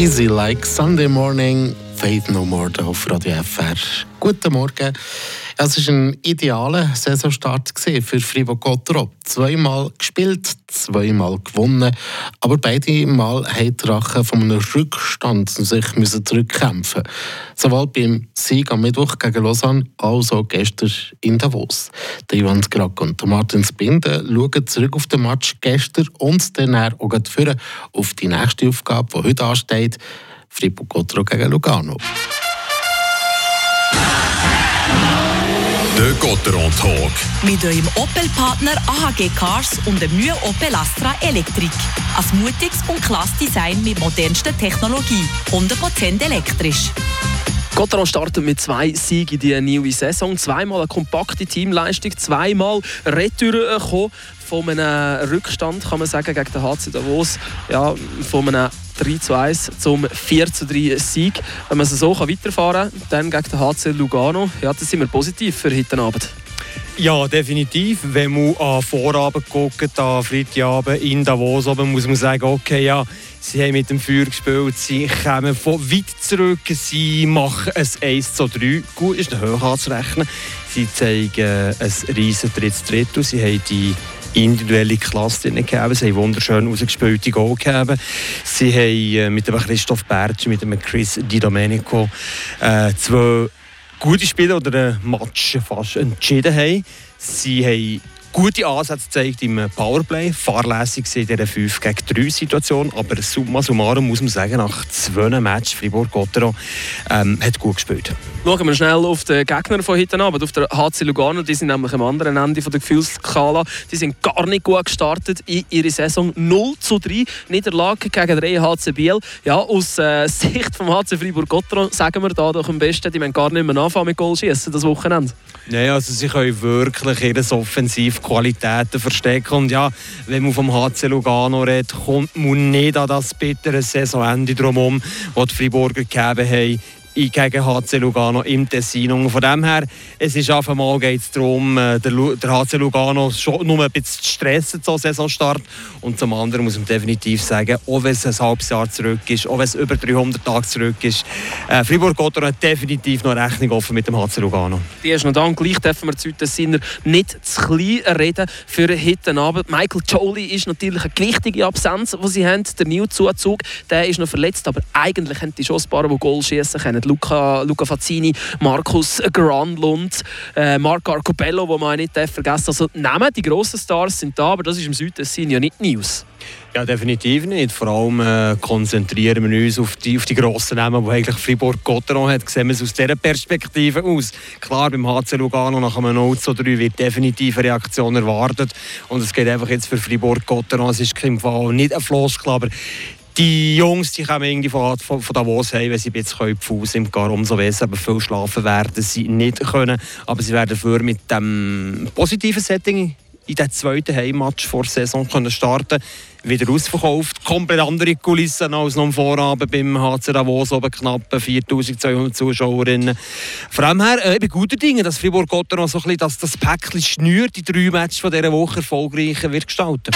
Easy like Sunday morning, Faith No More auf Radio FR. Guten Morgen. Es war ein idealer Saisonstart für Fribourg Gottrop. Zweimal gespielt, zweimal gewonnen. Aber beide Mal haben die Rache von einem Rückstand sich zurückkämpfen Sowohl beim Sieg am Mittwoch gegen Lausanne als auch gestern in Davos. Der Ivan Skrak und Martin Spinde schauen zurück auf den Match gestern und dann auch auf die nächste Aufgabe, die heute ansteht. Fribourg Gottrop gegen Lugano. Der Gotteron Talk. Mit eurem Opel-Partner AHG Cars und dem neuen Opel Astra Elektrik. Ein mutiges und klasse Design mit modernster Technologie. 100% elektrisch. Gotteron startet mit zwei Siegen in die neue Saison. Zweimal eine kompakte Teamleistung, zweimal Retour gekommen von einem Rückstand, kann man sagen, gegen den HC Davos. Ja, von einem 3 zu 1 zum 4 zu 3 Sieg. Wenn man so weiterfahren kann, dann gegen den HC Lugano, ja, dann sind wir positiv für heute Abend. Ja, definitiv. Wenn man an Vorabend guckt, an Freitagabend in Davos, oben, muss man sagen, okay, ja, sie haben mit dem Feuer gespielt, sie kommen von weit zurück, sie machen ein 1 zu 3. Gut ist hoch anzurechnen. Sie zeigen ein riesen drittes Drittel. Sie haben die individuelle Klasse gegeben. Sie haben wunderschön ausgespielte Goal gegeben. Sie haben äh, mit dem Christoph Bertsch, mit dem Chris Di Domenico äh, zwei gute Spieler oder ein Match fast entschieden haben. Sie haben gute Ansätze gezeigt im Powerplay, fahrlässig in dieser 5 gegen 3 Situation, aber summa summarum muss man sagen, nach zwei Matches Fribourg-Gottero ähm, hat gut gespielt. Schauen wir schnell auf den Gegner von heute Abend, auf der HC Lugano, die sind nämlich am anderen Ende der Gefühlskala, die sind gar nicht gut gestartet in ihre Saison 0 zu 3, Niederlage gegen 3 HC Biel. Ja, aus äh, Sicht vom HC Fribourg-Gottero sagen wir da doch am besten, die müssen gar nicht mehr anfangen mit Goal schießen das Wochenende. Nein, also sie können wirklich ihre Offensivqualitäten verstecken. Und ja, wenn man vom HC Lugano redet, kommt man nicht an das bittere Saisonende drumherum, das die Friburger gegeben haben gegen HC Lugano im Tessin. Und von dem her, es ist einfach mal geht es darum, äh, der, HC Lugano schon nur ein bisschen zu stressen zum Saisonstart. Und zum anderen muss man definitiv sagen, auch wenn es ein halbes Jahr zurück ist, auch wenn es über 300 Tage zurück ist, äh, Fribourg-Gottor hat definitiv noch Rechnung offen mit dem HC Lugano. Die ist noch da. Gleich dürfen wir zu Tessiner nicht zu klein reden für heute Abend. Michael Jolie ist natürlich eine gewichtige Absenz, die sie haben. Der New-Zuzug, der ist noch verletzt, aber eigentlich haben die schon ein paar, die Goal schießen können. Luca, Luca Fazzini, Markus Granlund, äh, Marco Arcobello, wo man nicht vergessen darf. Also Namen, die grossen Stars sind da, aber das ist im Südtessin ja nicht News. Ja, definitiv nicht. Vor allem äh, konzentrieren wir uns auf die, auf die grossen Namen, die eigentlich Fribourg-Gotteron hat. Sehen wir es aus dieser Perspektive aus. Klar, beim HC Lugano nach einem 0 zu 3 wird definitiv eine Reaktion erwartet. Und es geht einfach jetzt für Fribourg-Gotteron. Es ist kein Fall nicht ein Floskel, aber die Jungs die kommen irgendwie von, von, von Davos heim, wenn sie jetzt können, Fuß im Gar umso besser, aber viel schlafen werden sie nicht können. Aber sie werden dafür mit dem positiven Setting in den zweiten Heimmatch vor der Saison können starten wieder ausverkauft. Komplett andere Kulissen als noch am Vorabend beim HC Davos, oben knapp 4200 Zuschauerinnen. Vor allem her, äh, ich bin guter Dinge, dass Fribourg-Gotteron so ein bisschen das, das Päckchen schnürt, die drei Matches von dieser Woche erfolgreich wird gestalten.